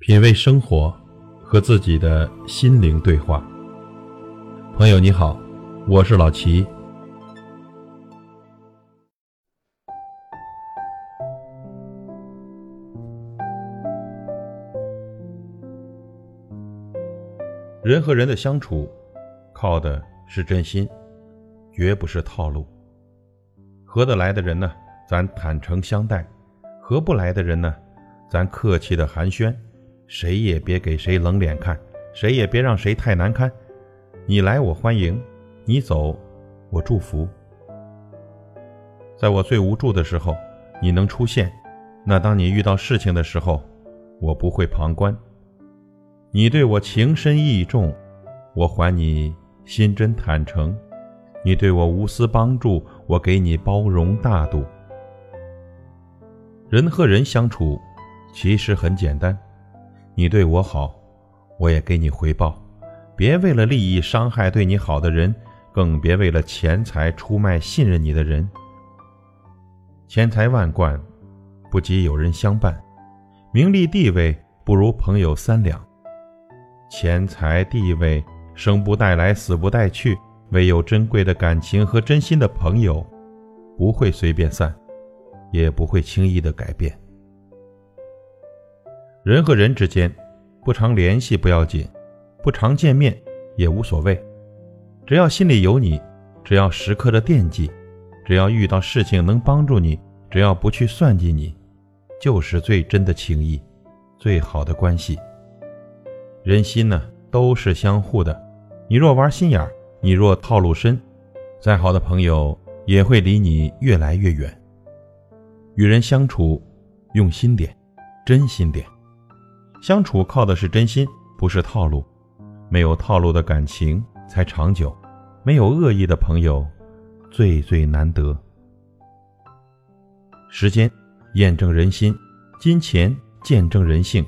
品味生活，和自己的心灵对话。朋友你好，我是老齐。人和人的相处，靠的是真心，绝不是套路。合得来的人呢，咱坦诚相待；合不来的人呢，咱客气的寒暄。谁也别给谁冷脸看，谁也别让谁太难堪。你来我欢迎，你走我祝福。在我最无助的时候，你能出现；那当你遇到事情的时候，我不会旁观。你对我情深意重，我还你心真坦诚；你对我无私帮助，我给你包容大度。人和人相处，其实很简单。你对我好，我也给你回报。别为了利益伤害对你好的人，更别为了钱财出卖信任你的人。钱财万贯，不及有人相伴；名利地位，不如朋友三两。钱财地位生不带来，死不带去，唯有珍贵的感情和真心的朋友，不会随便散，也不会轻易的改变。人和人之间，不常联系不要紧，不常见面也无所谓，只要心里有你，只要时刻的惦记，只要遇到事情能帮助你，只要不去算计你，就是最真的情谊，最好的关系。人心呢，都是相互的，你若玩心眼儿，你若套路深，再好的朋友也会离你越来越远。与人相处，用心点，真心点。相处靠的是真心，不是套路。没有套路的感情才长久，没有恶意的朋友最最难得。时间验证人心，金钱见证人性，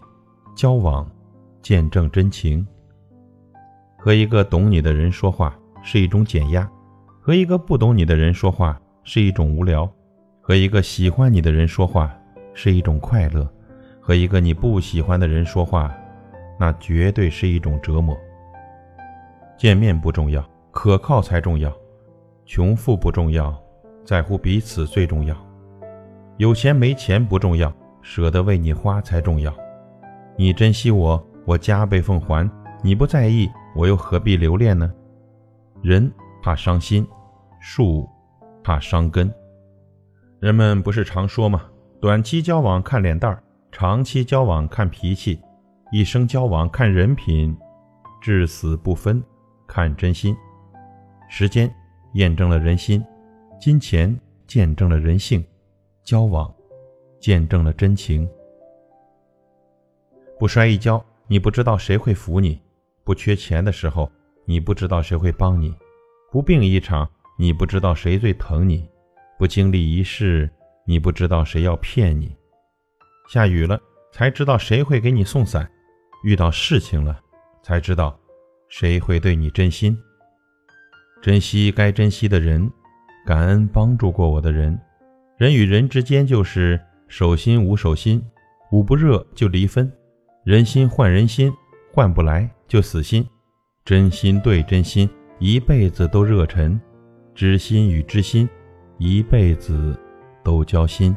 交往见证真情。和一个懂你的人说话是一种减压，和一个不懂你的人说话是一种无聊，和一个喜欢你的人说话是一种快乐。和一个你不喜欢的人说话，那绝对是一种折磨。见面不重要，可靠才重要；穷富不重要，在乎彼此最重要；有钱没钱不重要，舍得为你花才重要。你珍惜我，我加倍奉还；你不在意，我又何必留恋呢？人怕伤心，树怕伤根。人们不是常说吗？短期交往看脸蛋儿。长期交往看脾气，一生交往看人品，至死不分看真心。时间验证了人心，金钱见证了人性，交往见证了真情。不摔一跤，你不知道谁会扶你；不缺钱的时候，你不知道谁会帮你；不病一场，你不知道谁最疼你；不经历一世，你不知道谁要骗你。下雨了，才知道谁会给你送伞；遇到事情了，才知道谁会对你真心。珍惜该珍惜的人，感恩帮助过我的人。人与人之间就是手心无手心，捂不热就离分；人心换人心，换不来就死心。真心对真心，一辈子都热忱；知心与知心，一辈子都交心。